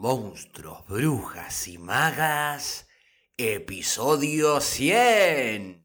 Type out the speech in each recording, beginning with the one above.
Monstruos, Brujas y Magas, episodio 100.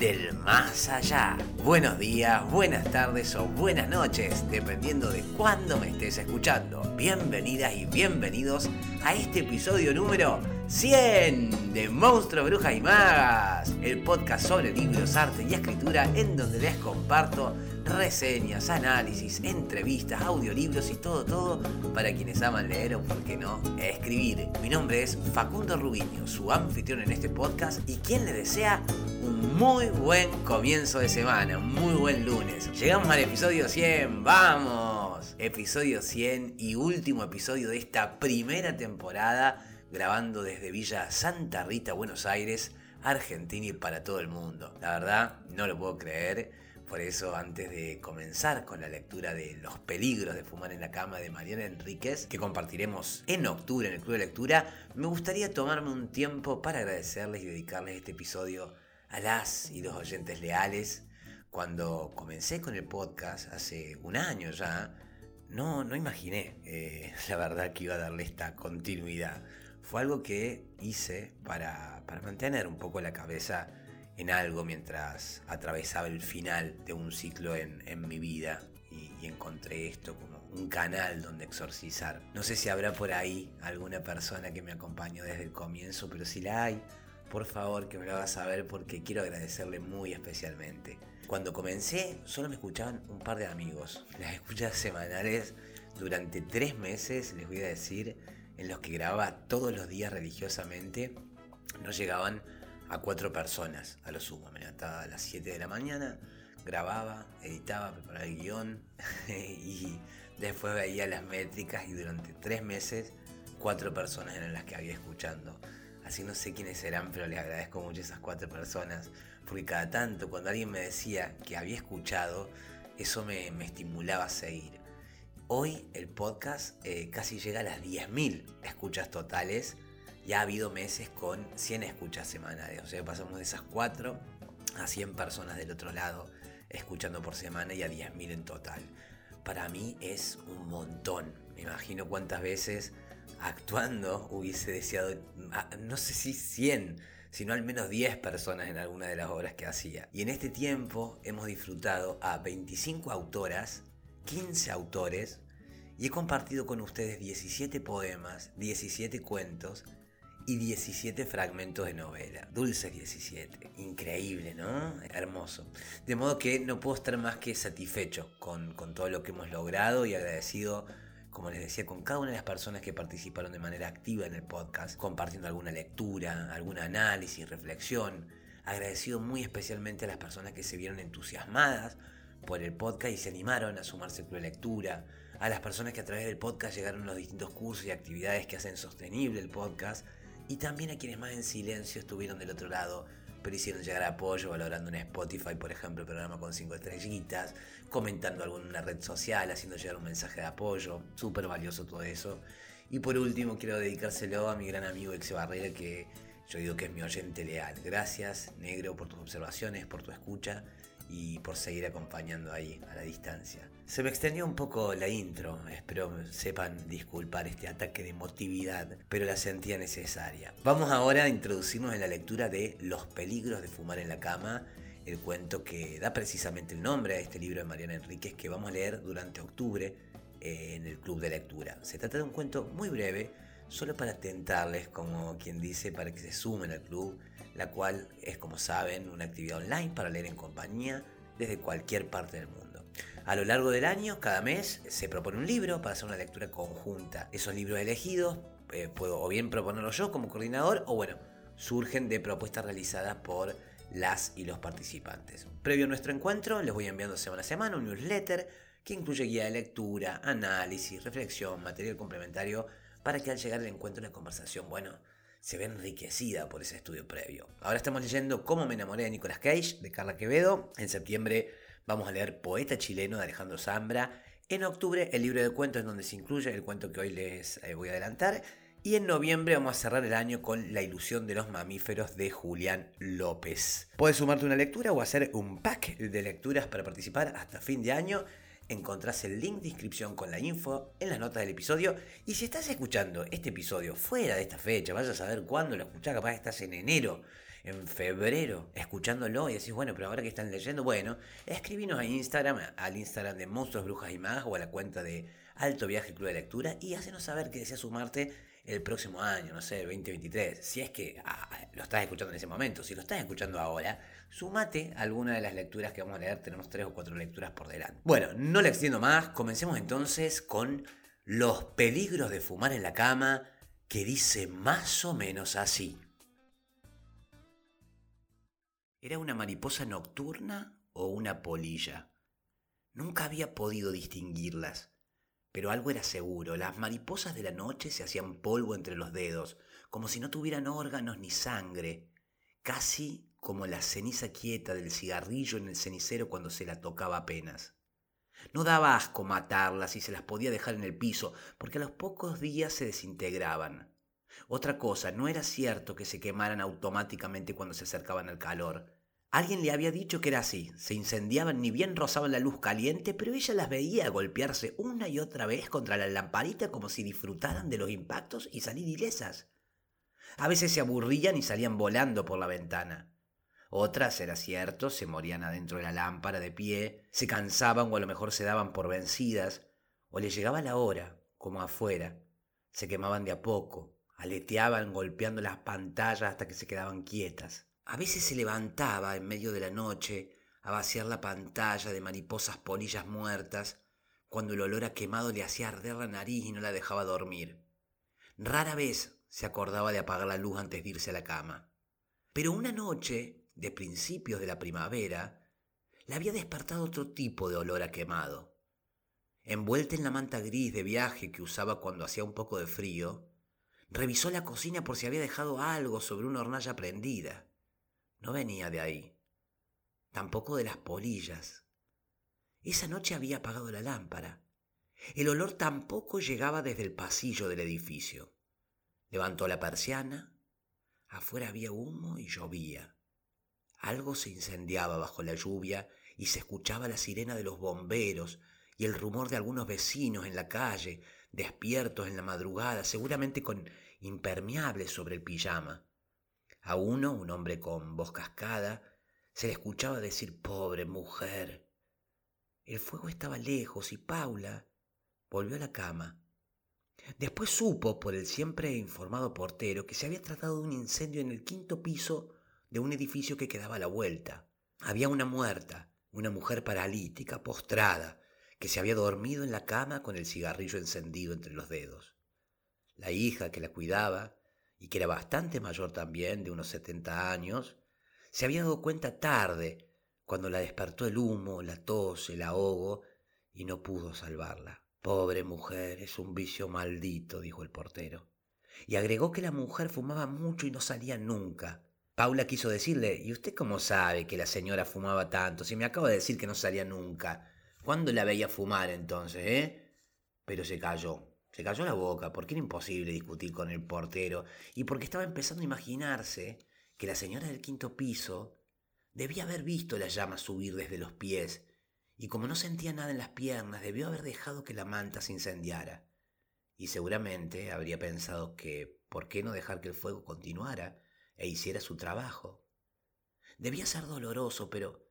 del más allá. Buenos días, buenas tardes o buenas noches, dependiendo de cuándo me estés escuchando. Bienvenidas y bienvenidos a este episodio número 100 de Monstruos, Brujas y Magas, el podcast sobre libros, arte y escritura en donde les comparto reseñas, análisis, entrevistas, audiolibros y todo, todo para quienes aman leer o, por qué no, escribir. Mi nombre es Facundo Rubiño, su anfitrión en este podcast y quien le desea un muy buen comienzo de semana, muy buen lunes. Llegamos al episodio 100, vamos. Episodio 100 y último episodio de esta primera temporada grabando desde Villa Santa Rita, Buenos Aires, Argentina y para todo el mundo. La verdad, no lo puedo creer. Por eso, antes de comenzar con la lectura de Los peligros de fumar en la cama de Mariana Enríquez, que compartiremos en octubre en el Club de Lectura, me gustaría tomarme un tiempo para agradecerles y dedicarles este episodio a las y los oyentes leales. Cuando comencé con el podcast hace un año ya, no, no imaginé eh, la verdad que iba a darle esta continuidad. Fue algo que hice para, para mantener un poco la cabeza en algo mientras atravesaba el final de un ciclo en, mi vida y, y, encontré esto como un canal donde exorcizar. No sé si habrá por ahí alguna persona que me acompañó desde el comienzo, pero si la hay, por favor que me lo haga saber porque quiero agradecerle muy especialmente. Cuando comencé solo me escuchaban un par de amigos. Las escuchas semanales durante tres meses, les voy a decir, en los que grababa todos los días religiosamente, no llegaban a cuatro personas a lo sumo. Me levantaba a las 7 de la mañana, grababa, editaba, preparaba el guion y después veía las métricas y durante tres meses cuatro personas eran las que había escuchando. Así no sé quiénes serán, pero les agradezco mucho a esas cuatro personas, porque cada tanto cuando alguien me decía que había escuchado, eso me, estimulaba a seguir. Hoy el podcast eh, casi llega a las 10.000 escuchas totales ya ha habido meses con 100 escuchas semanales. O sea, pasamos de esas 4 a 100 personas del otro lado escuchando por semana y a 10.000 en total. Para mí es un montón. Me imagino cuántas veces actuando hubiese deseado, no sé si 100, sino al menos 10 personas en alguna de las obras que hacía. Y en este tiempo hemos disfrutado a 25 autoras, 15 autores, y he compartido con ustedes 17 poemas, 17 cuentos, y 17 fragmentos de novela. Dulces 17. Increíble, ¿no? Hermoso. De modo que no puedo estar más que satisfecho con, con, todo lo que hemos logrado y agradecido, como les decía, con cada una de las personas que participaron de manera activa en el podcast, compartiendo alguna lectura, algún análisis, reflexión. Agradecido muy especialmente a las personas que se vieron entusiasmadas por el podcast y se animaron a sumarse a la lectura, a las personas que a través del podcast llegaron a los distintos cursos y actividades que hacen sostenible el podcast y también a quienes más en silencio estuvieron del otro lado, pero hicieron llegar apoyo valorando en Spotify, por ejemplo, el programa con cinco estrellitas, comentando algo en una red social, haciendo llegar un mensaje de apoyo, súper valioso todo eso. Y por último, quiero dedicárselo a mi gran amigo Exe Barrera, que yo digo que es mi oyente leal. Gracias, negro, por tus observaciones, por tu escucha y por seguir acompañando ahí a la distancia. Se me extendió un poco la intro, espero sepan disculpar este ataque de emotividad, pero la sentía necesaria. Vamos ahora a introducirnos en la lectura de Los peligros de fumar en la cama, el cuento que da precisamente el nombre a este libro de Mariana Enríquez que vamos a leer durante octubre eh, en el club de lectura. Se trata de un cuento muy breve, solo para tentarles, como quien dice, para que se sumen al club, la cual es, como saben, una actividad online para leer en compañía desde cualquier parte del mundo. A lo largo del año, cada mes, se propone un libro para hacer una lectura conjunta. Esos libros elegidos eh, puedo o bien proponerlos yo como coordinador o bueno, surgen de propuestas realizadas por las y los participantes. Previo a nuestro encuentro, les voy enviando semana a semana un newsletter que incluye guía de lectura, análisis, reflexión, material complementario para que al llegar al encuentro la conversación, bueno, se ve enriquecida por ese estudio previo. Ahora estamos leyendo Cómo me enamoré de Nicolas Cage, de Carla Quevedo. En septiembre vamos a leer Poeta chileno de Alejandro Zambra. En octubre el libro de cuentos en donde se incluye el cuento que hoy les eh, voy a adelantar. Y en noviembre vamos a cerrar el año con La ilusión de los mamíferos de Julián López. Puedes sumarte una lectura o hacer un pack de lecturas para participar hasta fin de año encontrás el link de inscripción con la info en las notas del episodio. Y si estás escuchando este episodio fuera de esta fecha, vaya a saber cuándo lo escuchás, capaz estás en enero, en febrero, escuchándolo y decís, bueno, pero ahora que están leyendo, bueno, escribinos a Instagram, al Instagram de Monstruos, Brujas y Más o a la cuenta de Alto Viaje Club de Lectura y hacenos saber que deseas sumarte el próximo año, no sé, el 2023. Si es que ah, lo estás escuchando en ese momento, si lo estás escuchando ahora, sumate alguna de las lecturas que vamos a leer. Tenemos tres o cuatro lecturas por delante. Bueno, no le extiendo más. Comencemos entonces con los peligros de fumar en la cama, que dice más o menos así. ¿Era una mariposa nocturna o una polilla? Nunca había podido distinguirlas. Pero algo era seguro, las mariposas de la noche se hacían polvo entre los dedos, como si no tuvieran órganos ni sangre, casi como la ceniza quieta del cigarrillo en el cenicero cuando se la tocaba apenas. No daba asco matarlas y se las podía dejar en el piso, porque a los pocos días se desintegraban. Otra cosa, no era cierto que se quemaran automáticamente cuando se acercaban al calor. Alguien le había dicho que era así, se incendiaban ni bien rozaban la luz caliente, pero ella las veía golpearse una y otra vez contra la lamparita como si disfrutaran de los impactos y salir ilesas. A veces se aburrían y salían volando por la ventana. Otras, era cierto, se morían adentro de la lámpara de pie, se cansaban o a lo mejor se daban por vencidas, o les llegaba la hora, como afuera, se quemaban de a poco, aleteaban golpeando las pantallas hasta que se quedaban quietas. A veces se levantaba en medio de la noche a vaciar la pantalla de mariposas polillas muertas, cuando el olor a quemado le hacía arder la nariz y no la dejaba dormir. Rara vez se acordaba de apagar la luz antes de irse a la cama. Pero una noche, de principios de la primavera, le había despertado otro tipo de olor a quemado. Envuelta en la manta gris de viaje que usaba cuando hacía un poco de frío, revisó la cocina por si había dejado algo sobre una hornalla prendida. No venía de ahí, tampoco de las polillas. Esa noche había apagado la lámpara. El olor tampoco llegaba desde el pasillo del edificio. Levantó la persiana. Afuera había humo y llovía. Algo se incendiaba bajo la lluvia y se escuchaba la sirena de los bomberos y el rumor de algunos vecinos en la calle, despiertos en la madrugada, seguramente con impermeables sobre el pijama. A uno, un hombre con voz cascada, se le escuchaba decir pobre mujer. El fuego estaba lejos y Paula volvió a la cama. Después supo por el siempre informado portero que se había tratado de un incendio en el quinto piso de un edificio que quedaba a la vuelta. Había una muerta, una mujer paralítica, postrada, que se había dormido en la cama con el cigarrillo encendido entre los dedos. La hija que la cuidaba y que era bastante mayor también, de unos 70 años, se había dado cuenta tarde, cuando la despertó el humo, la tos, el ahogo, y no pudo salvarla. Pobre mujer, es un vicio maldito, dijo el portero. Y agregó que la mujer fumaba mucho y no salía nunca. Paula quiso decirle, ¿y usted cómo sabe que la señora fumaba tanto? Si me acaba de decir que no salía nunca. ¿Cuándo la veía fumar entonces, eh? Pero se cayó. Se cayó la boca porque era imposible discutir con el portero y porque estaba empezando a imaginarse que la señora del quinto piso debía haber visto las llamas subir desde los pies y como no sentía nada en las piernas debió haber dejado que la manta se incendiara. Y seguramente habría pensado que por qué no dejar que el fuego continuara e hiciera su trabajo. Debía ser doloroso, pero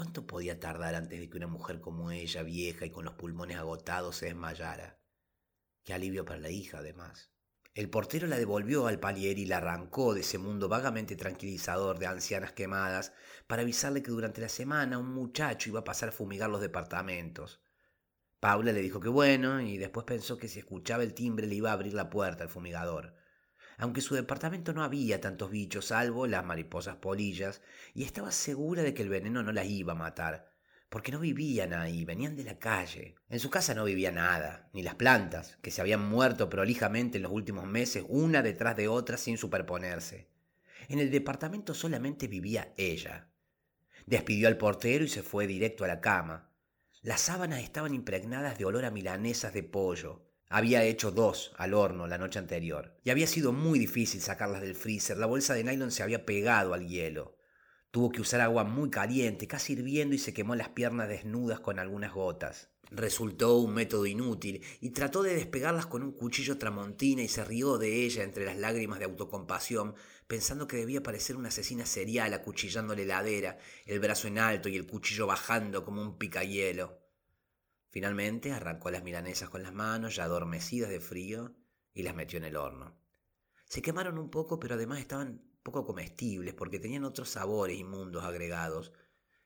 ¿cuánto podía tardar antes de que una mujer como ella, vieja y con los pulmones agotados, se desmayara? Qué alivio para la hija, además. El portero la devolvió al palier y la arrancó de ese mundo vagamente tranquilizador de ancianas quemadas para avisarle que durante la semana un muchacho iba a pasar a fumigar los departamentos. Paula le dijo que bueno y después pensó que si escuchaba el timbre le iba a abrir la puerta al fumigador. Aunque su departamento no había tantos bichos salvo las mariposas polillas, y estaba segura de que el veneno no las iba a matar, porque no vivían ahí, venían de la calle. En su casa no vivía nada, ni las plantas, que se habían muerto prolijamente en los últimos meses, una detrás de otra sin superponerse. En el departamento solamente vivía ella. Despidió al portero y se fue directo a la cama. Las sábanas estaban impregnadas de olor a milanesas de pollo. Había hecho dos al horno la noche anterior, y había sido muy difícil sacarlas del freezer. La bolsa de nylon se había pegado al hielo. Tuvo que usar agua muy caliente, casi hirviendo, y se quemó las piernas desnudas con algunas gotas. Resultó un método inútil y trató de despegarlas con un cuchillo tramontina y se rió de ella entre las lágrimas de autocompasión, pensando que debía parecer una asesina serial acuchillando la heladera, el brazo en alto y el cuchillo bajando como un picahielo. Finalmente arrancó las milanesas con las manos, ya adormecidas de frío, y las metió en el horno. Se quemaron un poco, pero además estaban poco comestibles porque tenían otros sabores inmundos agregados.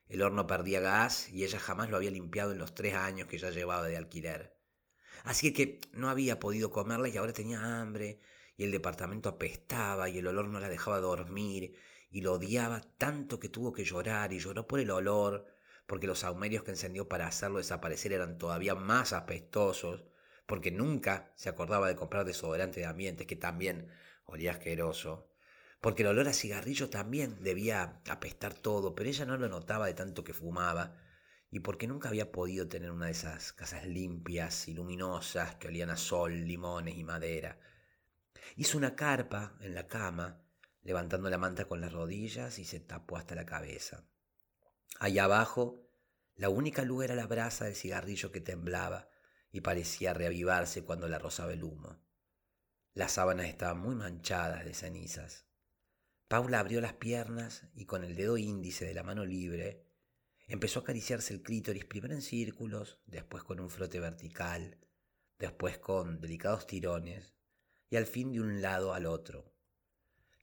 El horno perdía gas y ella jamás lo había limpiado en los tres años que ya llevaba de alquiler. Así que no había podido comerla y ahora tenía hambre y el departamento apestaba y el olor no la dejaba dormir y lo odiaba tanto que tuvo que llorar y lloró por el olor, porque los saumerios que encendió para hacerlo desaparecer eran todavía más apestosos, porque nunca se acordaba de comprar desodorante de ambientes que también olía asqueroso, porque el olor a cigarrillo también debía apestar todo, pero ella no lo notaba de tanto que fumaba, y porque nunca había podido tener una de esas casas limpias y luminosas que olían a sol, limones y madera. Hizo una carpa en la cama, levantando la manta con las rodillas y se tapó hasta la cabeza. Allá abajo, la única luz era la brasa del cigarrillo que temblaba y parecía reavivarse cuando la rozaba el humo. Las sábanas estaban muy manchadas de cenizas. Paula abrió las piernas y con el dedo índice de la mano libre empezó a acariciarse el clítoris primero en círculos, después con un frote vertical, después con delicados tirones y al fin de un lado al otro.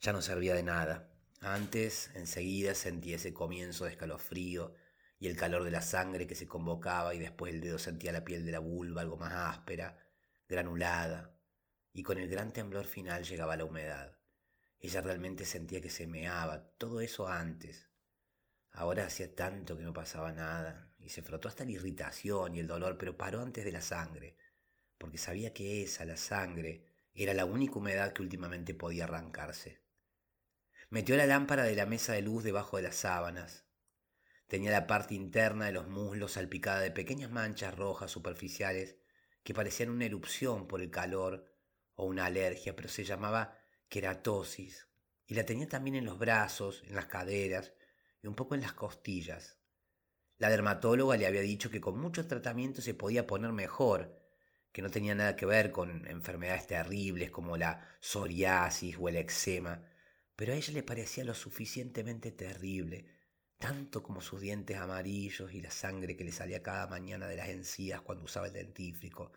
Ya no servía de nada. Antes, enseguida sentía ese comienzo de escalofrío y el calor de la sangre que se convocaba y después el dedo sentía la piel de la vulva algo más áspera, granulada, y con el gran temblor final llegaba la humedad. Ella realmente sentía que se meaba, todo eso antes. Ahora hacía tanto que no pasaba nada, y se frotó hasta la irritación y el dolor, pero paró antes de la sangre, porque sabía que esa, la sangre, era la única humedad que últimamente podía arrancarse. Metió la lámpara de la mesa de luz debajo de las sábanas. Tenía la parte interna de los muslos salpicada de pequeñas manchas rojas superficiales que parecían una erupción por el calor o una alergia, pero se llamaba queratosis, y la tenía también en los brazos, en las caderas y un poco en las costillas. La dermatóloga le había dicho que con mucho tratamiento se podía poner mejor, que no tenía nada que ver con enfermedades terribles como la psoriasis o el eczema, pero a ella le parecía lo suficientemente terrible, tanto como sus dientes amarillos y la sangre que le salía cada mañana de las encías cuando usaba el dentífrico,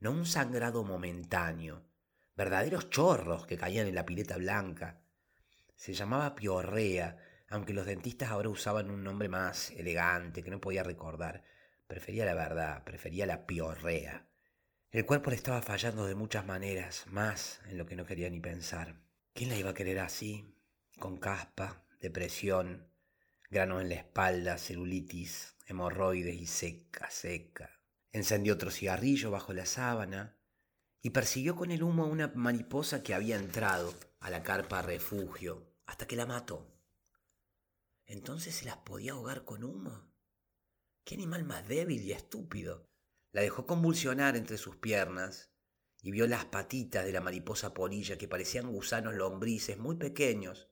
no un sangrado momentáneo, verdaderos chorros que caían en la pileta blanca. Se llamaba piorrea, aunque los dentistas ahora usaban un nombre más elegante que no podía recordar. Prefería la verdad, prefería la piorrea. El cuerpo le estaba fallando de muchas maneras, más en lo que no quería ni pensar. ¿Quién la iba a querer así? Con caspa, depresión, granos en la espalda, celulitis, hemorroides y seca, seca. Encendió otro cigarrillo bajo la sábana, y persiguió con el humo a una mariposa que había entrado a la carpa refugio hasta que la mató. ¿Entonces se las podía ahogar con humo? ¡Qué animal más débil y estúpido! La dejó convulsionar entre sus piernas y vio las patitas de la mariposa polilla que parecían gusanos lombrices muy pequeños.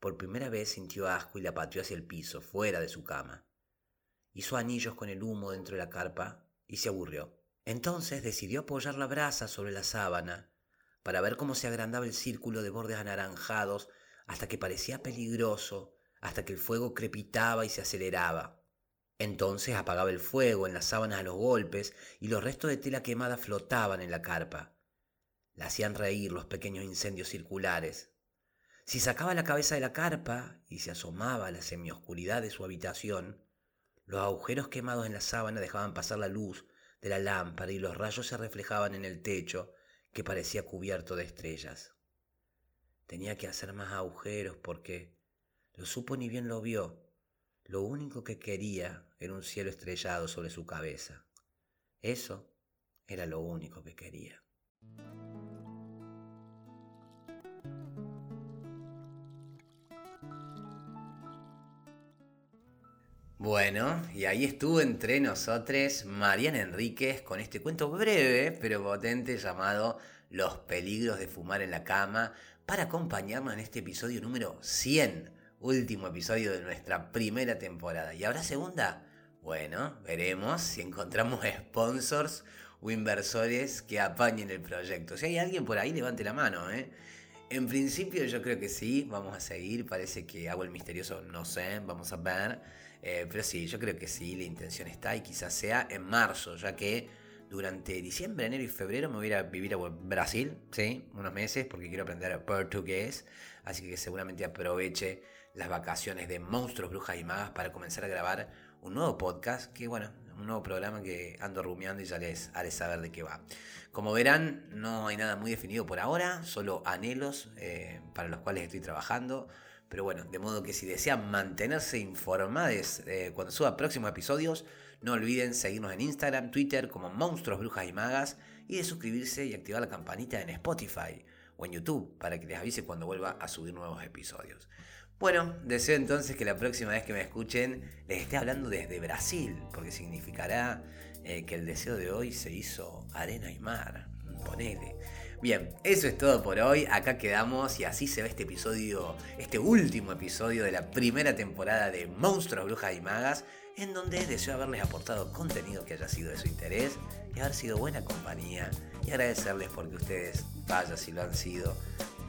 Por primera vez sintió asco y la pateó hacia el piso, fuera de su cama. Hizo anillos con el humo dentro de la carpa y se aburrió. Entonces decidió apoyar la brasa sobre la sábana para ver cómo se agrandaba el círculo de bordes anaranjados hasta que parecía peligroso, hasta que el fuego crepitaba y se aceleraba. Entonces apagaba el fuego en las sábanas a los golpes y los restos de tela quemada flotaban en la carpa. La hacían reír los pequeños incendios circulares. Si sacaba la cabeza de la carpa y se asomaba a la semioscuridad de su habitación, los agujeros quemados en la sábana dejaban pasar la luz de la lámpara y los rayos se reflejaban en el techo que parecía cubierto de estrellas. tenía que hacer más agujeros porque lo supo ni bien lo vio. Lo único que quería era un cielo estrellado sobre su cabeza. Eso era lo único que quería. Bueno, y ahí estuvo entre nosotros Mariana Enríquez con este cuento breve pero potente llamado Los peligros de fumar en la cama para acompañarnos en este episodio número 100, último episodio de nuestra primera temporada. ¿Y habrá segunda? Bueno, veremos si encontramos sponsors o inversores que apañen el proyecto. Si hay alguien por ahí, levante la mano, ¿eh? En principio yo creo que sí, vamos a seguir, parece que hago el misterioso, no sé, vamos a ver. Eh, pero sí, yo creo que sí, la intención está y quizás sea en marzo, ya que durante diciembre, enero y febrero me voy a ir a vivir a Brasil, ¿sí? Unos meses porque quiero aprender portugués, así que seguramente aproveche las vacaciones de Monstruos, Brujas y Magas para comenzar a grabar un nuevo podcast, que bueno, un nuevo programa que ando rumiando y ya les haré saber de qué va. Como verán, no hay nada muy definido por ahora, solo anhelos eh, para los cuales estoy trabajando. Pero bueno, de modo que si desean mantenerse informados eh, cuando suba próximos episodios, no olviden seguirnos en Instagram, Twitter como Monstruos, Brujas y Magas y de suscribirse y activar la campanita en Spotify o en YouTube para que les avise cuando vuelva a subir nuevos episodios. Bueno, deseo entonces que la próxima vez que me escuchen les esté hablando desde Brasil, porque significará eh, que el deseo de hoy se hizo arena y mar. Ponele. Bien, eso es todo por hoy. Acá quedamos y así se ve este episodio, este último episodio de la primera temporada de Monstruos, Brujas y Magas, en donde deseo haberles aportado contenido que haya sido de su interés y haber sido buena compañía y agradecerles porque ustedes, vaya si lo han sido,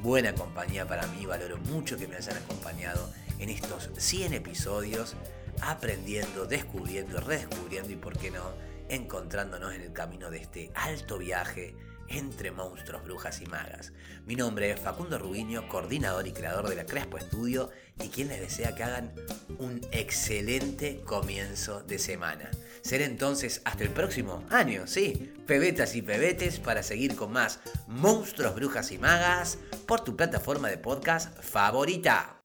buena compañía para mí. Valoro mucho que me hayan acompañado en estos 100 episodios, aprendiendo, descubriendo, redescubriendo y, por qué no, encontrándonos en el camino de este alto viaje entre monstruos, brujas y magas. Mi nombre es Facundo Rubiño, coordinador y creador de la Crespo Estudio y quien les desea que hagan un excelente comienzo de semana. Seré entonces hasta el próximo año, sí, pebetas y pebetes para seguir con más monstruos, brujas y magas por tu plataforma de podcast favorita.